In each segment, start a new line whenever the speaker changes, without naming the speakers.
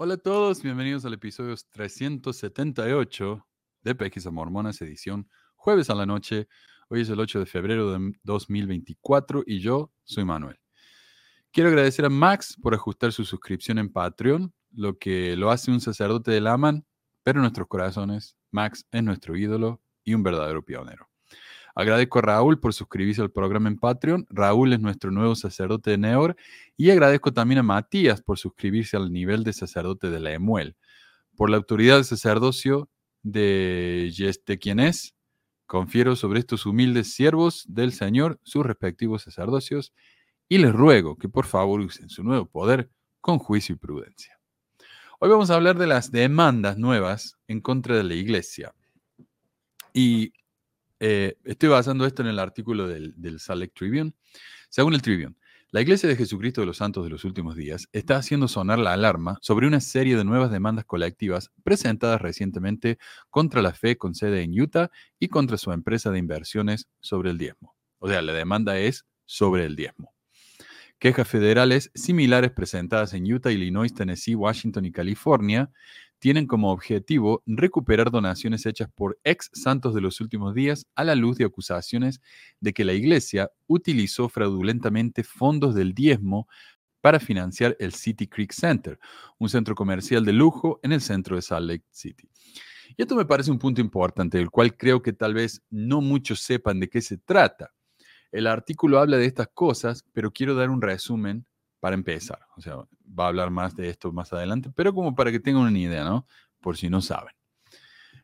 Hola a todos, bienvenidos al episodio 378 de Pesquisa Mormonas, edición jueves a la noche. Hoy es el 8 de febrero de 2024 y yo soy Manuel. Quiero agradecer a Max por ajustar su suscripción en Patreon, lo que lo hace un sacerdote del Aman, pero en nuestros corazones, Max es nuestro ídolo y un verdadero pionero. Agradezco a Raúl por suscribirse al programa en Patreon. Raúl es nuestro nuevo sacerdote de Neor. Y agradezco también a Matías por suscribirse al nivel de sacerdote de la Emuel. Por la autoridad del sacerdocio de este quien es, confiero sobre estos humildes siervos del Señor sus respectivos sacerdocios y les ruego que por favor usen su nuevo poder con juicio y prudencia. Hoy vamos a hablar de las demandas nuevas en contra de la iglesia. Y eh, estoy basando esto en el artículo del, del Salt Lake Tribune. Según el Tribune, la Iglesia de Jesucristo de los Santos de los Últimos Días está haciendo sonar la alarma sobre una serie de nuevas demandas colectivas presentadas recientemente contra la fe con sede en Utah y contra su empresa de inversiones sobre el diezmo. O sea, la demanda es sobre el diezmo. Quejas federales similares presentadas en Utah, Illinois, Tennessee, Washington y California tienen como objetivo recuperar donaciones hechas por ex santos de los últimos días a la luz de acusaciones de que la iglesia utilizó fraudulentamente fondos del diezmo para financiar el City Creek Center, un centro comercial de lujo en el centro de Salt Lake City. Y esto me parece un punto importante, del cual creo que tal vez no muchos sepan de qué se trata. El artículo habla de estas cosas, pero quiero dar un resumen para empezar. O sea, va a hablar más de esto más adelante, pero como para que tengan una idea, ¿no? Por si no saben.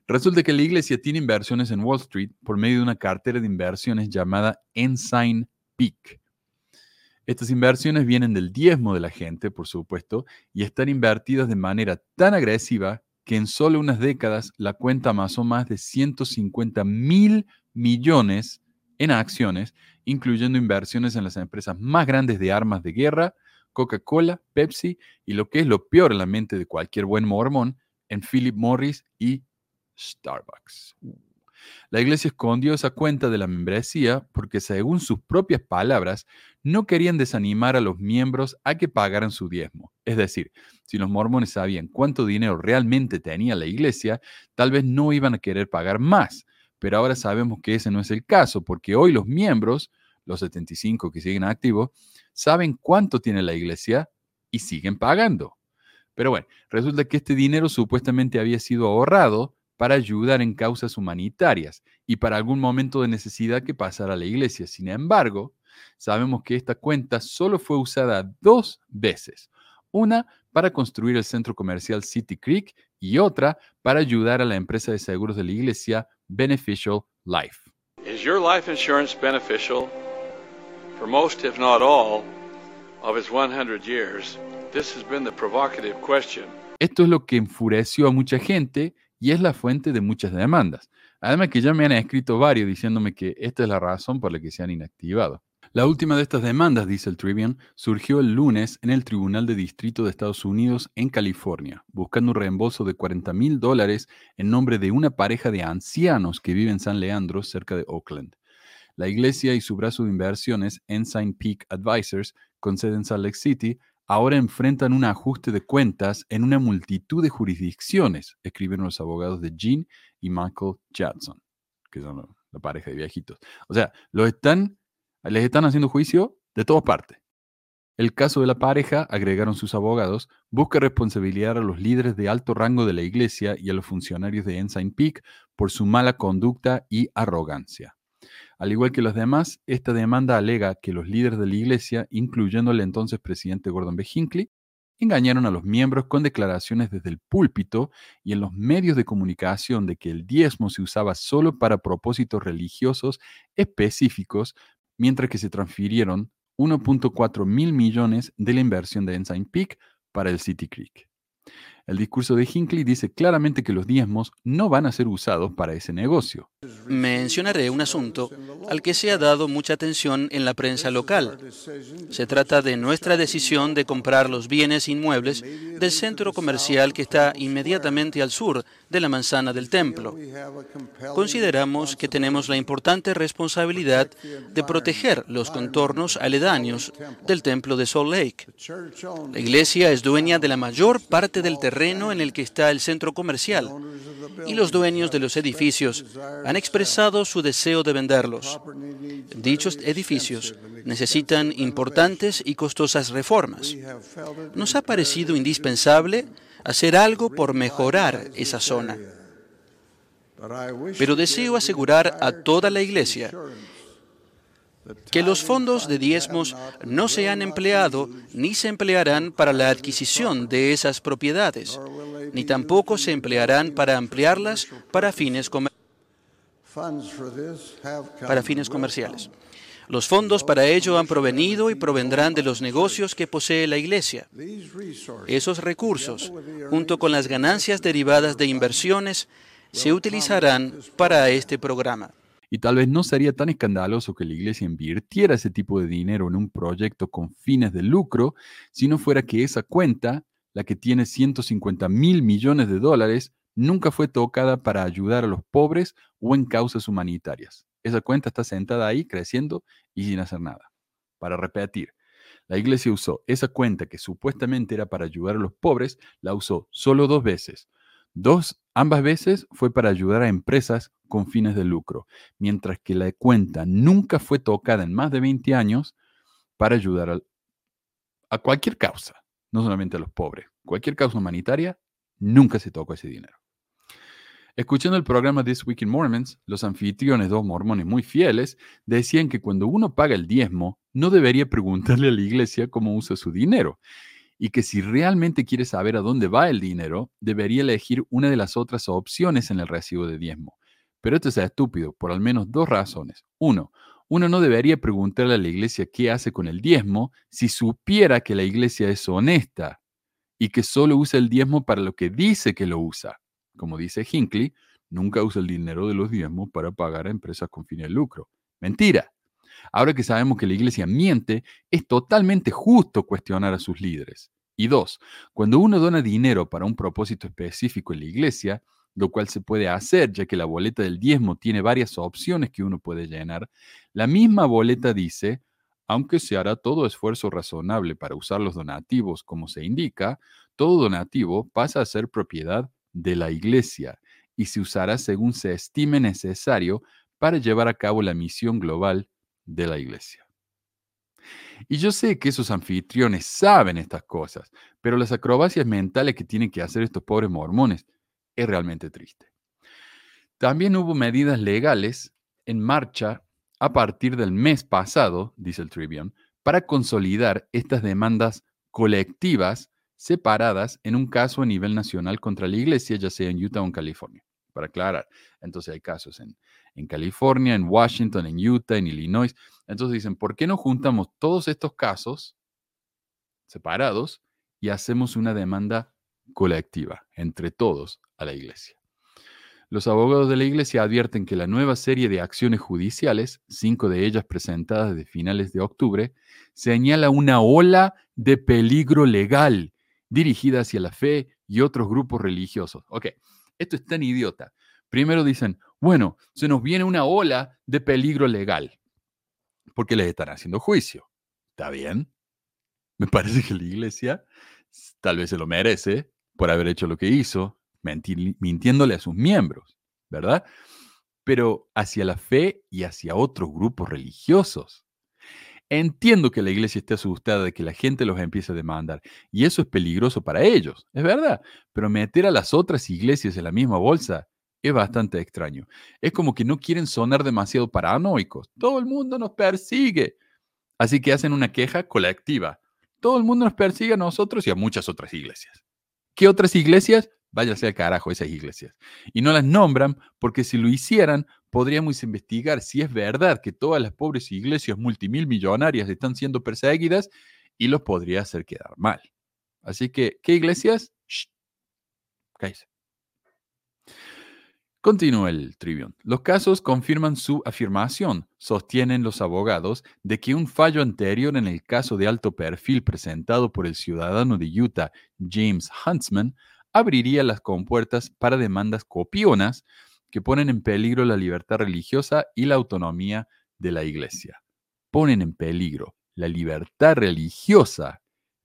Resulta que la iglesia tiene inversiones en Wall Street por medio de una cartera de inversiones llamada Ensign Peak. Estas inversiones vienen del diezmo de la gente, por supuesto, y están invertidas de manera tan agresiva que en solo unas décadas la cuenta amasó más de 150 mil millones en acciones, incluyendo inversiones en las empresas más grandes de armas de guerra, Coca-Cola, Pepsi y lo que es lo peor en la mente de cualquier buen mormón, en Philip Morris y Starbucks. La iglesia escondió esa cuenta de la membresía porque, según sus propias palabras, no querían desanimar a los miembros a que pagaran su diezmo. Es decir, si los mormones sabían cuánto dinero realmente tenía la iglesia, tal vez no iban a querer pagar más. Pero ahora sabemos que ese no es el caso, porque hoy los miembros, los 75 que siguen activos, saben cuánto tiene la iglesia y siguen pagando. Pero bueno, resulta que este dinero supuestamente había sido ahorrado para ayudar en causas humanitarias y para algún momento de necesidad que pasara a la iglesia. Sin embargo, sabemos que esta cuenta solo fue usada dos veces. Una para construir el centro comercial City Creek y otra para ayudar a la empresa de seguros de la iglesia Beneficial Life.
Insurance? For most, if not all, of its 100 years, this has been the provocative question.
Esto es lo que enfureció a mucha gente y es la fuente de muchas demandas. Además que ya me han escrito varios diciéndome que esta es la razón por la que se han inactivado. La última de estas demandas, dice el Tribune, surgió el lunes en el Tribunal de Distrito de Estados Unidos en California, buscando un reembolso de 40 mil dólares en nombre de una pareja de ancianos que vive en San Leandro, cerca de Oakland. La iglesia y su brazo de inversiones, Ensign Peak Advisors, con sede en Salt Lake City, ahora enfrentan un ajuste de cuentas en una multitud de jurisdicciones, escriben los abogados de Gene y Michael Jackson, que son la pareja de viejitos. O sea, lo están les están haciendo juicio de todas partes. El caso de la pareja, agregaron sus abogados, busca responsabilizar a los líderes de alto rango de la iglesia y a los funcionarios de Ensign Peak por su mala conducta y arrogancia. Al igual que los demás, esta demanda alega que los líderes de la iglesia, incluyendo el entonces presidente Gordon B. Hinckley, engañaron a los miembros con declaraciones desde el púlpito y en los medios de comunicación de que el diezmo se usaba solo para propósitos religiosos específicos mientras que se transfirieron 1.4 mil millones de la inversión de Ensign Peak para el City Creek. El discurso de Hinckley dice claramente que los diezmos no van a ser usados para ese negocio.
Mencionaré un asunto al que se ha dado mucha atención en la prensa local. Se trata de nuestra decisión de comprar los bienes inmuebles del centro comercial que está inmediatamente al sur de la manzana del templo. Consideramos que tenemos la importante responsabilidad de proteger los contornos aledaños del templo de Salt Lake. La iglesia es dueña de la mayor parte del terreno en el que está el centro comercial y los dueños de los edificios han expresado su deseo de venderlos. Dichos edificios necesitan importantes y costosas reformas. Nos ha parecido indispensable hacer algo por mejorar esa zona. Pero deseo asegurar a toda la Iglesia que los fondos de diezmos no se han empleado ni se emplearán para la adquisición de esas propiedades, ni tampoco se emplearán para ampliarlas para fines, para fines comerciales. Los fondos para ello han provenido y provendrán de los negocios que posee la Iglesia. Esos recursos, junto con las ganancias derivadas de inversiones, se utilizarán para este programa.
Y tal vez no sería tan escandaloso que la iglesia invirtiera ese tipo de dinero en un proyecto con fines de lucro si no fuera que esa cuenta, la que tiene 150 mil millones de dólares, nunca fue tocada para ayudar a los pobres o en causas humanitarias. Esa cuenta está sentada ahí creciendo y sin hacer nada. Para repetir, la iglesia usó esa cuenta que supuestamente era para ayudar a los pobres, la usó solo dos veces. Dos, ambas veces fue para ayudar a empresas con fines de lucro, mientras que la cuenta nunca fue tocada en más de 20 años para ayudar a, a cualquier causa, no solamente a los pobres, cualquier causa humanitaria, nunca se tocó ese dinero. Escuchando el programa This Week in Mormons, los anfitriones, dos mormones muy fieles, decían que cuando uno paga el diezmo, no debería preguntarle a la iglesia cómo usa su dinero, y que si realmente quiere saber a dónde va el dinero, debería elegir una de las otras opciones en el recibo de diezmo. Pero esto es estúpido por al menos dos razones. Uno, uno no debería preguntarle a la iglesia qué hace con el diezmo si supiera que la iglesia es honesta y que solo usa el diezmo para lo que dice que lo usa. Como dice Hinckley, nunca usa el dinero de los diezmos para pagar a empresas con fines de lucro. Mentira. Ahora que sabemos que la iglesia miente, es totalmente justo cuestionar a sus líderes. Y dos, cuando uno dona dinero para un propósito específico en la iglesia, lo cual se puede hacer ya que la boleta del diezmo tiene varias opciones que uno puede llenar, la misma boleta dice, aunque se hará todo esfuerzo razonable para usar los donativos como se indica, todo donativo pasa a ser propiedad de la iglesia y se usará según se estime necesario para llevar a cabo la misión global de la iglesia. Y yo sé que esos anfitriones saben estas cosas, pero las acrobacias mentales que tienen que hacer estos pobres mormones es realmente triste. También hubo medidas legales en marcha a partir del mes pasado, dice el Tribune, para consolidar estas demandas colectivas separadas en un caso a nivel nacional contra la iglesia, ya sea en Utah o en California. Para aclarar, entonces hay casos en, en California, en Washington, en Utah, en Illinois. Entonces dicen, ¿por qué no juntamos todos estos casos separados y hacemos una demanda colectiva entre todos a la iglesia? Los abogados de la iglesia advierten que la nueva serie de acciones judiciales, cinco de ellas presentadas de finales de octubre, señala una ola de peligro legal dirigida hacia la fe y otros grupos religiosos. Ok, esto es tan idiota. Primero dicen, bueno, se nos viene una ola de peligro legal, porque les están haciendo juicio. ¿Está bien? Me parece que la iglesia tal vez se lo merece por haber hecho lo que hizo, mintiéndole a sus miembros, ¿verdad? Pero hacia la fe y hacia otros grupos religiosos. Entiendo que la iglesia esté asustada de que la gente los empiece a demandar, y eso es peligroso para ellos, es verdad, pero meter a las otras iglesias en la misma bolsa es bastante extraño. Es como que no quieren sonar demasiado paranoicos. Todo el mundo nos persigue. Así que hacen una queja colectiva. Todo el mundo nos persigue a nosotros y a muchas otras iglesias. ¿Qué otras iglesias? Váyase al carajo esas iglesias. Y no las nombran porque si lo hicieran, podríamos investigar si es verdad que todas las pobres iglesias multimillonarias están siendo perseguidas y los podría hacer quedar mal. Así que, ¿qué iglesias? Cállese. Continúa el Tribune. Los casos confirman su afirmación, sostienen los abogados, de que un fallo anterior en el caso de alto perfil presentado por el ciudadano de Utah, James Huntsman, abriría las compuertas para demandas copionas que ponen en peligro la libertad religiosa y la autonomía de la Iglesia. Ponen en peligro la libertad religiosa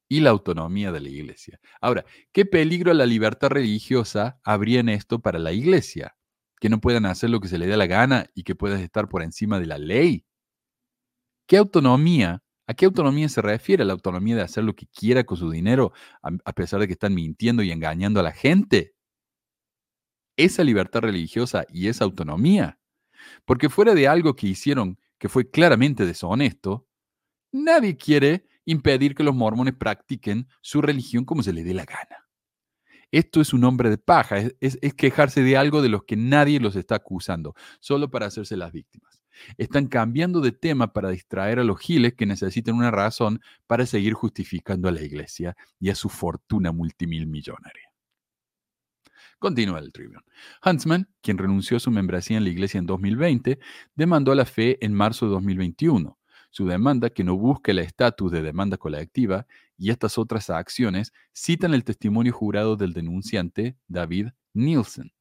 y la autonomía de la Iglesia. Ahora, ¿qué peligro a la libertad religiosa habría en esto para la Iglesia? Que no puedan hacer lo que se les dé la gana y que puedas estar por encima de la ley. ¿Qué autonomía? ¿A qué autonomía se refiere? ¿La autonomía de hacer lo que quiera con su dinero a, pesar de que están mintiendo y engañando a la gente? Esa libertad religiosa y esa autonomía. Porque fuera de algo que hicieron que fue claramente deshonesto, nadie quiere impedir que los mormones practiquen su religión como se les dé la gana. Esto es un hombre de paja, es, quejarse de algo de los que nadie los está acusando, solo para hacerse las víctimas. Están cambiando de tema para distraer a los giles que necesitan una razón para seguir justificando a la iglesia y a su fortuna multimillonaria. Continúa el Tribune. Huntsman, quien renunció a su membresía en la iglesia en 2020, demandó a la fe en marzo de 2021. Su demanda, que no busca el estatus de demanda colectiva, y estas otras acciones citan el testimonio jurado del denunciante David Nielsen,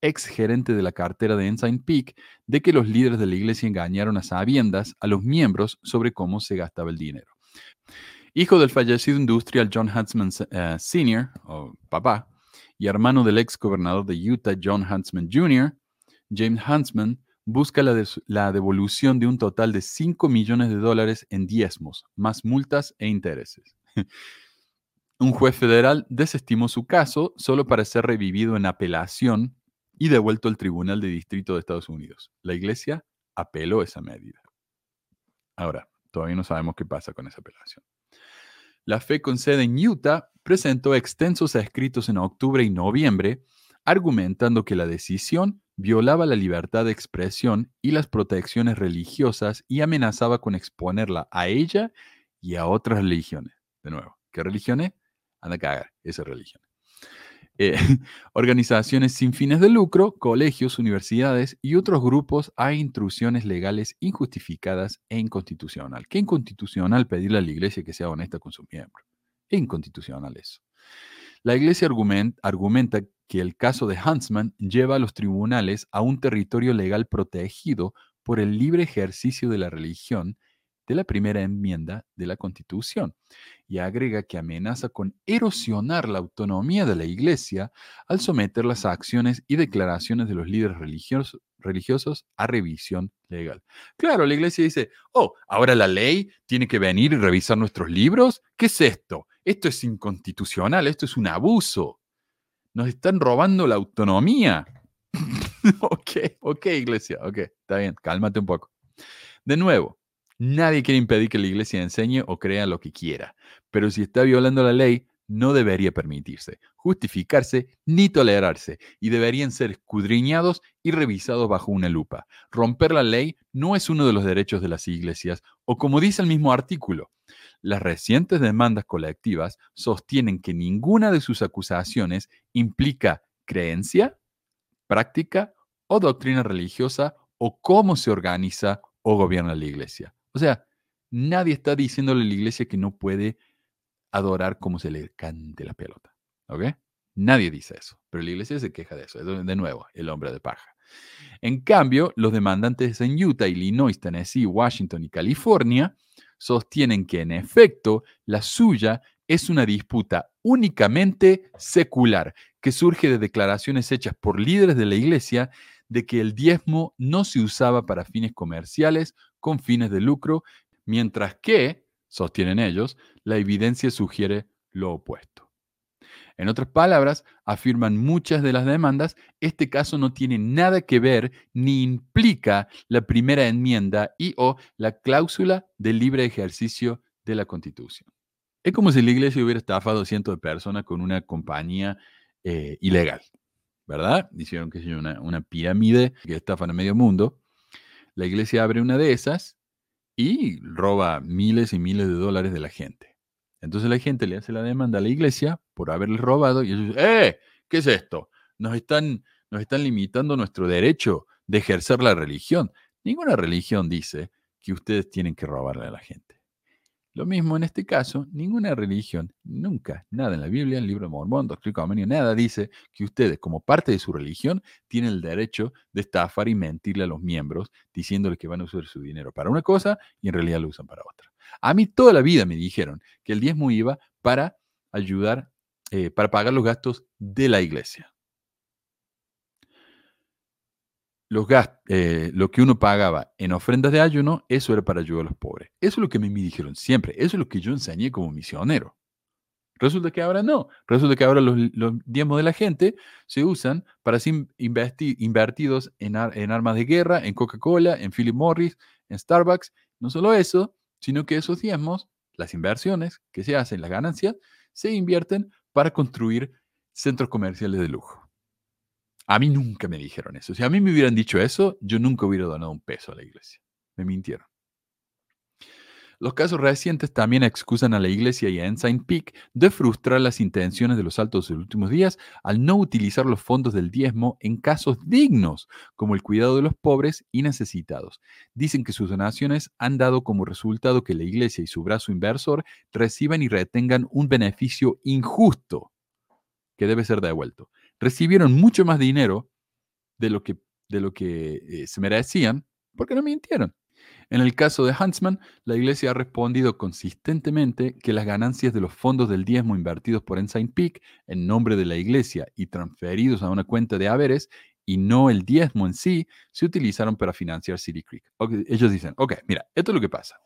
ex gerente de la cartera de Ensign Peak, de que los líderes de la iglesia engañaron a sabiendas a los miembros sobre cómo se gastaba el dinero. Hijo del fallecido industrial John Huntsman eh, Sr., o papá, y hermano del ex gobernador de Utah John Huntsman Jr., James Huntsman busca la, la, devolución de un total de 5 millones de dólares en diezmos, más multas e intereses. Un juez federal desestimó su caso solo para ser revivido en apelación y devuelto al Tribunal de Distrito de Estados Unidos. La Iglesia apeló esa medida. Ahora, todavía no sabemos qué pasa con esa apelación. La fe con sede en Utah presentó extensos escritos en octubre y noviembre argumentando que la decisión violaba la libertad de expresión y las protecciones religiosas y amenazaba con exponerla a ella y a otras religiones. De nuevo, ¿qué religiones? Anda a cagar, esa religión. Eh, organizaciones sin fines de lucro, colegios, universidades y otros grupos a intrusiones legales injustificadas e inconstitucional. ¿Qué inconstitucional pedirle a la iglesia que sea honesta con sus miembros? Inconstitucional eso. La iglesia argumenta que el caso de Huntsman lleva a los tribunales a un territorio legal protegido por el libre ejercicio de la religión de la primera enmienda de la Constitución y agrega que amenaza con erosionar la autonomía de la Iglesia al someter las acciones y declaraciones de los líderes religiosos, religiosos a revisión legal. Claro, la Iglesia dice, oh, ahora la ley tiene que venir y revisar nuestros libros. ¿Qué es esto? Esto es inconstitucional, esto es un abuso. Nos están robando la autonomía. ok, ok, Iglesia, ok, está bien, cálmate un poco. De nuevo, Nadie quiere impedir que la iglesia enseñe o crea lo que quiera, pero si está violando la ley, no debería permitirse, justificarse ni tolerarse, y deberían ser escudriñados y revisados bajo una lupa. Romper la ley no es uno de los derechos de las iglesias, o como dice el mismo artículo, las recientes demandas colectivas sostienen que ninguna de sus acusaciones implica creencia, práctica o doctrina religiosa o cómo se organiza o gobierna la iglesia. O sea, nadie está diciéndole a la iglesia que no puede adorar como se le cante la pelota. ¿Ok? Nadie dice eso, pero la iglesia se queja de eso. De nuevo, el hombre de paja. En cambio, los demandantes en Utah, Illinois, Tennessee, Washington y California sostienen que en efecto la suya es una disputa únicamente secular, que surge de declaraciones hechas por líderes de la iglesia de que el diezmo no se usaba para fines comerciales con fines de lucro, mientras que, sostienen ellos, la evidencia sugiere lo opuesto. En otras palabras, afirman muchas de las demandas, este caso no tiene nada que ver ni implica la primera enmienda y o la cláusula de libre ejercicio de la Constitución. Es como si la iglesia hubiera estafado a cientos de personas con una compañía eh, ilegal, ¿verdad? Hicieron que una, una pirámide que estafan a medio mundo la iglesia abre una de esas y roba miles y miles de dólares de la gente. Entonces la gente le hace la demanda a la iglesia por haberle robado y ellos ¡eh! ¿qué es esto? Nos están, nos están limitando nuestro derecho de ejercer la religión. Ninguna religión dice que ustedes tienen que robarle a la gente. Lo mismo en este caso, ninguna religión, nunca, nada en la Biblia, en el libro de Mormón, Doctrina nada dice que ustedes, como parte de su religión, tienen el derecho de estafar y mentirle a los miembros diciéndoles que van a usar su dinero para una cosa y en realidad lo usan para otra. A mí toda la vida me dijeron que el diezmo iba para ayudar, eh, para pagar los gastos de la iglesia los eh, lo que uno pagaba en ofrendas de ayuno, eso era para ayudar a los pobres. Eso es lo que me dijeron siempre. Eso es lo que yo enseñé como misionero. Resulta que ahora no. Resulta que ahora los, diezmos de la gente se usan para ser invertidos en, en armas de guerra, en Coca-Cola, en Philip Morris, en Starbucks. No solo eso, sino que esos diezmos, las inversiones que se hacen, las ganancias, se invierten para construir centros comerciales de lujo. A mí nunca me dijeron eso. Si a mí me hubieran dicho eso, yo nunca hubiera donado un peso a la iglesia. Me mintieron. Los casos recientes también excusan a la iglesia y a Ensign Peak de frustrar las intenciones de los altos de los últimos días al no utilizar los fondos del diezmo en casos dignos, como el cuidado de los pobres y necesitados. Dicen que sus donaciones han dado como resultado que la iglesia y su brazo inversor reciban y retengan un beneficio injusto que debe ser devuelto recibieron mucho más dinero de lo que, de lo que eh, se merecían porque no mintieron. En el caso de Huntsman, la iglesia ha respondido consistentemente que las ganancias de los fondos del diezmo invertidos por Ensign Peak en nombre de la iglesia y transferidos a una cuenta de haberes y no el diezmo en sí, se utilizaron para financiar City Creek. ellos dicen, ok, mira, esto es lo que pasa.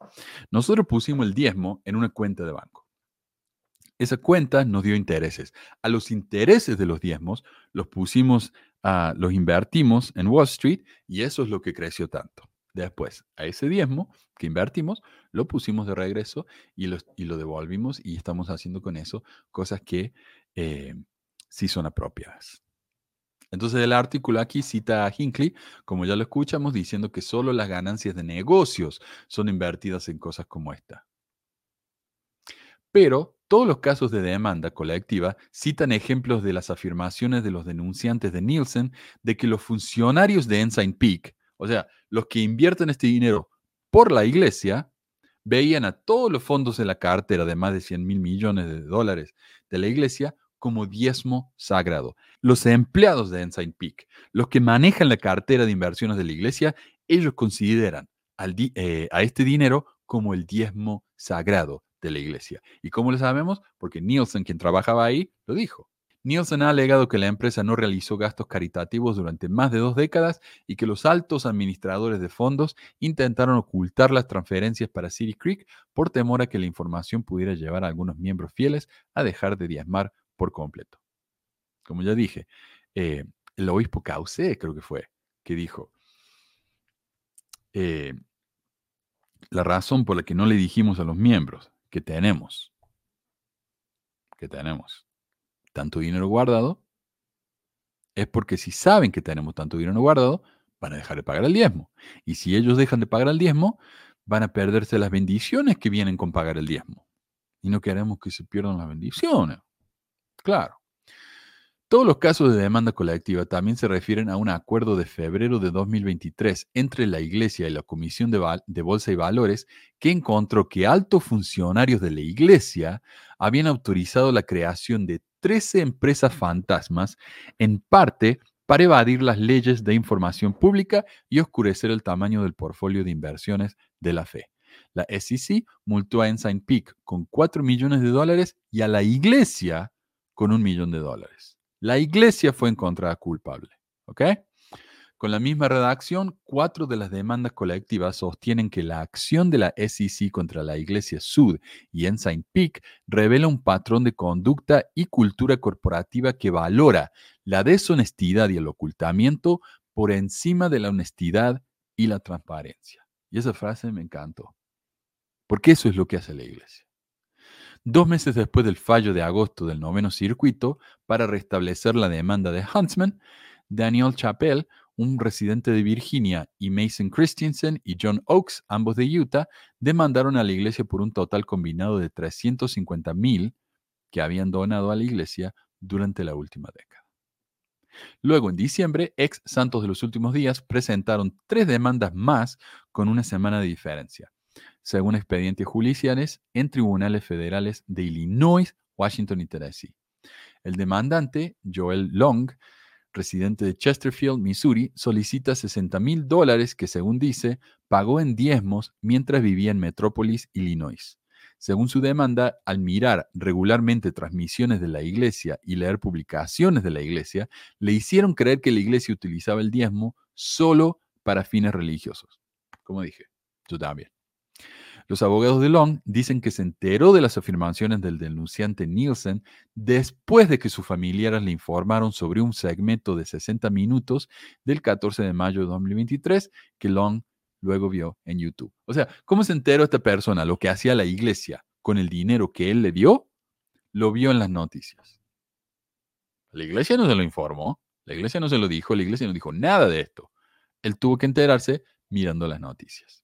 Nosotros pusimos el diezmo en una cuenta de banco. Esa cuenta nos dio intereses. A los intereses de los diezmos los pusimos, uh, los invertimos en Wall Street y eso es lo que creció tanto. Después, a ese diezmo que invertimos, lo pusimos de regreso y lo, y lo devolvimos y estamos haciendo con eso cosas que eh, sí son apropiadas. Entonces el artículo aquí cita a Hinckley, como ya lo escuchamos, diciendo que solo las ganancias de negocios son invertidas en cosas como esta. Pero todos los casos de demanda colectiva citan ejemplos de las afirmaciones de los denunciantes de Nielsen de que los funcionarios de Ensign Peak, o sea, los que invierten este dinero por la iglesia, veían a todos los fondos de la cartera de más de 100 mil millones de dólares de la iglesia como diezmo sagrado. Los empleados de Ensign Peak, los que manejan la cartera de inversiones de la iglesia, ellos consideran eh, a este dinero como el diezmo sagrado de la iglesia. ¿Y cómo lo sabemos? Porque Nielsen, quien trabajaba ahí, lo dijo. Nielsen ha alegado que la empresa no realizó gastos caritativos durante más de dos décadas y que los altos administradores de fondos intentaron ocultar las transferencias para City Creek por temor a que la información pudiera llevar a algunos miembros fieles a dejar de diezmar por completo. Como ya dije, eh, el obispo Cauce, creo que fue, que dijo, eh, la razón por la que no le dijimos a los miembros que tenemos, que tenemos tanto dinero guardado, es porque si saben que tenemos tanto dinero guardado, van a dejar de pagar el diezmo. Y si ellos dejan de pagar el diezmo, van a perderse las bendiciones que vienen con pagar el diezmo. Y no queremos que se pierdan las bendiciones. Claro. Todos los casos de demanda colectiva también se refieren a un acuerdo de febrero de 2023 entre la Iglesia y la Comisión de, Bolsa y Valores que encontró que altos funcionarios de la Iglesia habían autorizado la creación de 13 empresas fantasmas, en parte para evadir las leyes de información pública y oscurecer el tamaño del portfolio de inversiones de la fe. La SEC multó a Ensign Peak con 4 millones de dólares y a la Iglesia con un millón de dólares. La iglesia fue encontrada culpable. Con la misma redacción, cuatro de las demandas colectivas sostienen que la acción de la SEC contra la Iglesia Sud y Ensign Peak revela un patrón de conducta y cultura corporativa que valora la deshonestidad y el ocultamiento por encima de la honestidad y la transparencia. Y esa frase me encantó, porque eso es lo que hace la Iglesia dos meses después del fallo de agosto del noveno circuito para restablecer la demanda de Huntsman, Daniel Chappell, un residente de Virginia, y Mason Christensen y John Oakes, ambos de Utah, demandaron a la iglesia por un total combinado de 350 mil que habían donado a la iglesia durante la última década. Luego, en diciembre, ex santos de los últimos días presentaron tres demandas más con una semana de diferencia, según expedientes judiciales en tribunales federales de Illinois, Washington y Tennessee. El demandante, Joel Long, residente de Chesterfield, Missouri, solicita 60 mil dólares que, según dice, pagó en diezmos mientras vivía en Metrópolis, Illinois. Según su demanda, al mirar regularmente transmisiones de la iglesia y leer publicaciones de la iglesia, le hicieron creer que la iglesia utilizaba el diezmo solo para fines religiosos. Como dije, yo también. Los abogados de Long dicen que se enteró de las afirmaciones del denunciante Nielsen después de que sus familiares le informaron sobre un segmento de 60 minutos del 14 de mayo de 2023 que Long luego vio en YouTube. O sea, ¿cómo se enteró esta persona lo que hacía la iglesia con el dinero que él le dio? Lo vio en las noticias. La iglesia no se lo informó, la iglesia no se lo dijo, la iglesia no dijo nada de esto. Él tuvo que enterarse mirando las noticias.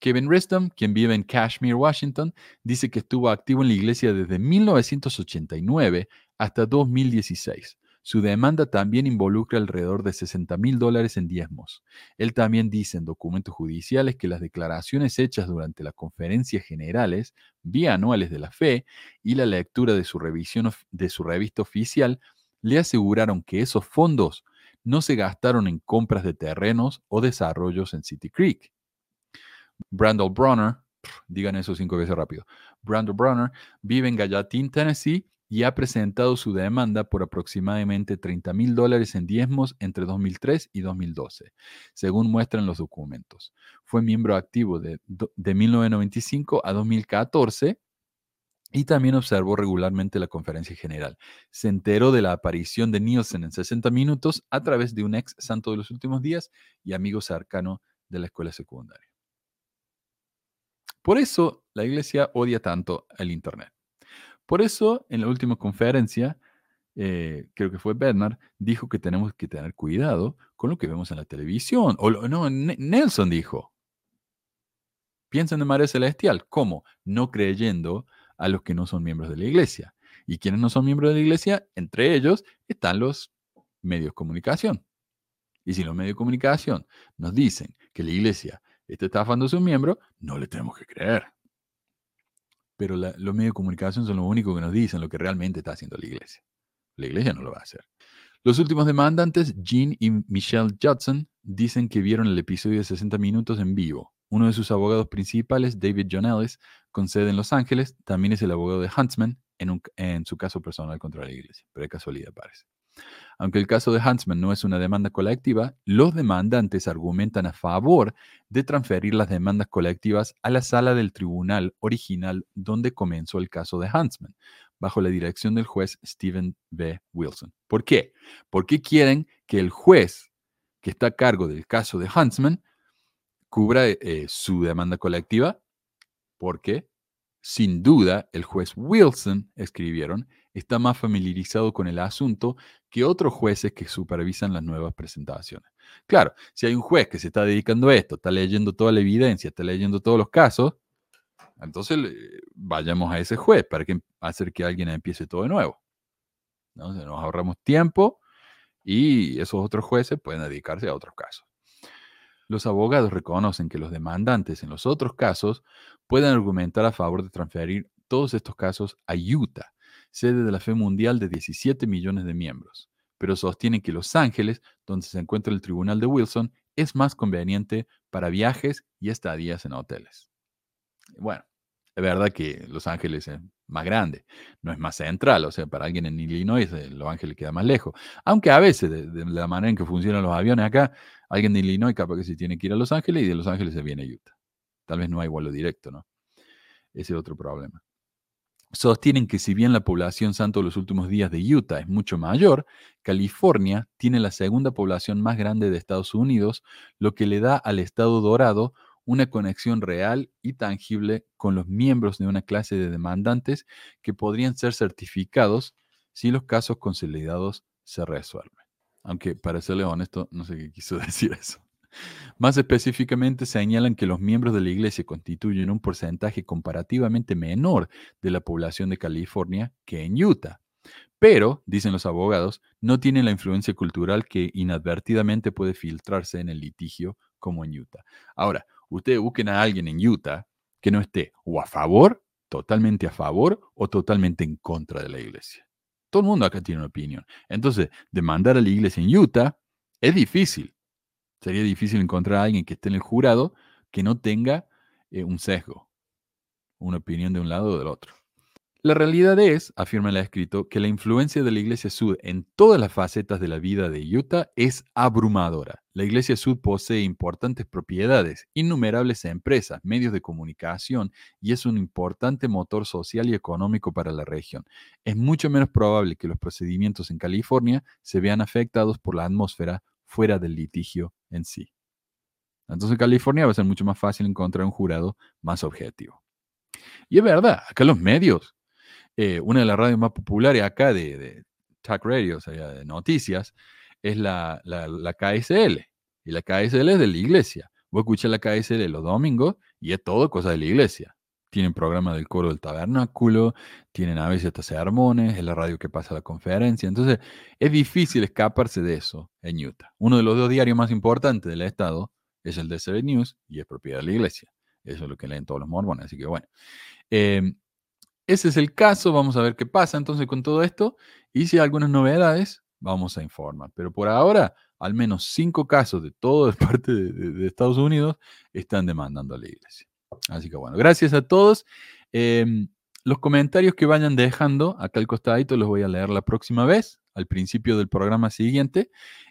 Kevin Riston, quien vive en Kashmir, Washington, dice que estuvo activo en la iglesia desde 1989 hasta 2016. Su demanda también involucra alrededor de 60 mil dólares en diezmos. Él también dice en documentos judiciales que las declaraciones hechas durante las conferencias generales bianuales de la fe y la lectura de su, revisión de su revista oficial le aseguraron que esos fondos no se gastaron en compras de terrenos o desarrollos en City Creek. Brandel Bronner, digan eso cinco veces rápido. Brandel Bronner vive en Gallatin, Tennessee, y ha presentado su demanda por aproximadamente 30 mil dólares en diezmos entre 2003 y 2012, según muestran los documentos. Fue miembro activo de, de 1995 a 2014 y también observó regularmente la conferencia general. Se enteró de la aparición de Nielsen en 60 minutos a través de un ex santo de los últimos días y amigo cercano de la escuela secundaria. Por eso la iglesia odia tanto el Internet. Por eso, en la última conferencia, eh, creo que fue Bernard, dijo que tenemos que tener cuidado con lo que vemos en la televisión. O no, Nelson dijo. Piensen en María Celestial. ¿Cómo? No creyendo a los que no son miembros de la iglesia. ¿Y quienes no son miembros de la iglesia? Entre ellos están los medios de comunicación. Y si los medios de comunicación nos dicen que la iglesia está estafando a su miembro, no le tenemos que creer pero los medios de comunicación son lo único que nos dicen lo que realmente está haciendo la iglesia. La iglesia no lo va a hacer. Los últimos demandantes, Jean y Michelle Judson, dicen que vieron el episodio de 60 minutos en vivo. Uno de sus abogados principales, David John Ellis, con sede en Los Ángeles, también es el abogado de Huntsman en, en su caso personal contra la iglesia, pero de casualidad parece. Aunque el caso de Huntsman no es una demanda colectiva, los demandantes argumentan a favor de transferir las demandas colectivas a la sala del tribunal original donde comenzó el caso de Huntsman, bajo la dirección del juez Stephen B. Wilson. ¿Por qué? Porque quieren que el juez que está a cargo del caso de Huntsman cubra eh, su demanda colectiva, porque sin duda el juez Wilson, escribieron, está más familiarizado con el asunto que otros jueces que supervisan las nuevas presentaciones. Claro, si hay un juez que se está dedicando a esto, está leyendo toda la evidencia, está leyendo todos los casos, entonces vayamos a ese juez para que, hacer que alguien empiece todo de nuevo. ¿no? nos ahorramos tiempo y esos otros jueces pueden dedicarse a otros casos. Los abogados reconocen que los demandantes en los otros casos pueden argumentar a favor de transferir todos estos casos a Utah, sede de la fe mundial de 17 millones de miembros, pero sostienen que Los Ángeles, donde se encuentra el tribunal de Wilson, es más conveniente para viajes y estadías en hoteles. Bueno, es verdad que Los Ángeles es más grande, no es más central, o sea, para alguien en Illinois eh, Los Ángeles queda más lejos. Aunque a veces, de, la manera en que funcionan los aviones acá, alguien de Illinois capaz que se tiene que ir a Los Ángeles y de Los Ángeles se viene a Utah. Tal vez no hay vuelo directo, ¿no? Ese es otro problema sostienen que si bien la población santo de los últimos días de Utah es mucho mayor, California tiene la segunda población más grande de Estados Unidos, lo que le da al Estado Dorado una conexión real y tangible con los miembros de una clase de demandantes que podrían ser certificados si los casos consolidados se resuelven. Aunque, para serle honesto, no sé qué quiso decir eso. Más específicamente, señalan que los miembros de la Iglesia constituyen un porcentaje comparativamente menor de la población de California que en Utah. pero, dicen los abogados, no tienen la influencia cultural que inadvertidamente puede filtrarse en el litigio como en Utah. Ahora, ustedes busquen a alguien en Utah que no esté o a favor, totalmente a favor, o totalmente en contra de la iglesia. Todo el mundo acá tiene una opinión. Entonces, demandar a la iglesia en Utah es difícil. Sería difícil encontrar a alguien que esté en el jurado que no tenga eh, un sesgo, una opinión de un lado o del otro. La realidad es, afirma el escrito, que la influencia de la Iglesia Sud en todas las facetas de la vida de Utah es abrumadora. La Iglesia Sud posee importantes propiedades, innumerables empresas, medios de comunicación y es un importante motor social y económico para la región. Es mucho menos probable que los procedimientos en California se vean afectados por la atmósfera fuera del litigio en sí. Entonces en California va a ser mucho más fácil encontrar un jurado más objetivo. Y es verdad, acá los medios eh, una de las radios más populares acá de, de talk radio, o sea, de noticias, es la, la, KSL. Y la KSL es de la iglesia. Vos escuchás la KSL los domingos y es todo cosa de la iglesia. Tienen programa del coro del tabernáculo, tienen a veces hasta sermones, es la radio que pasa la conferencia. Entonces, es difícil escaparse de eso en Utah. Uno de los dos diarios más importantes del estado es el de Seven News y es propiedad de la iglesia. Eso es lo que leen todos los mormones. Así que bueno. Em, ese es el caso, vamos a ver qué pasa entonces con todo esto y si hay algunas novedades, vamos a informar. Pero por ahora, al menos cinco casos de toda parte de, Estados Unidos están demandando a la iglesia. Así que bueno, gracias a todos. Em, los comentarios que vayan dejando acá al costadito los voy a leer la próxima vez, al principio del programa siguiente.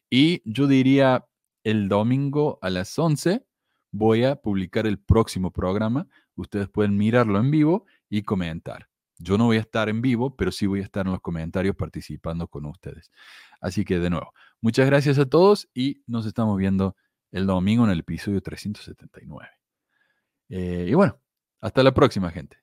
Y yo diría el domingo a las 11 voy a publicar el próximo programa. Ustedes pueden mirarlo en vivo y comentar. Yo no voy a estar en vivo, pero sí voy a estar en los comentarios participando con ustedes. Así que de nuevo, muchas gracias a todos y nos estamos viendo el domingo en el episodio 379. Eh, y bueno, hasta la próxima, gente.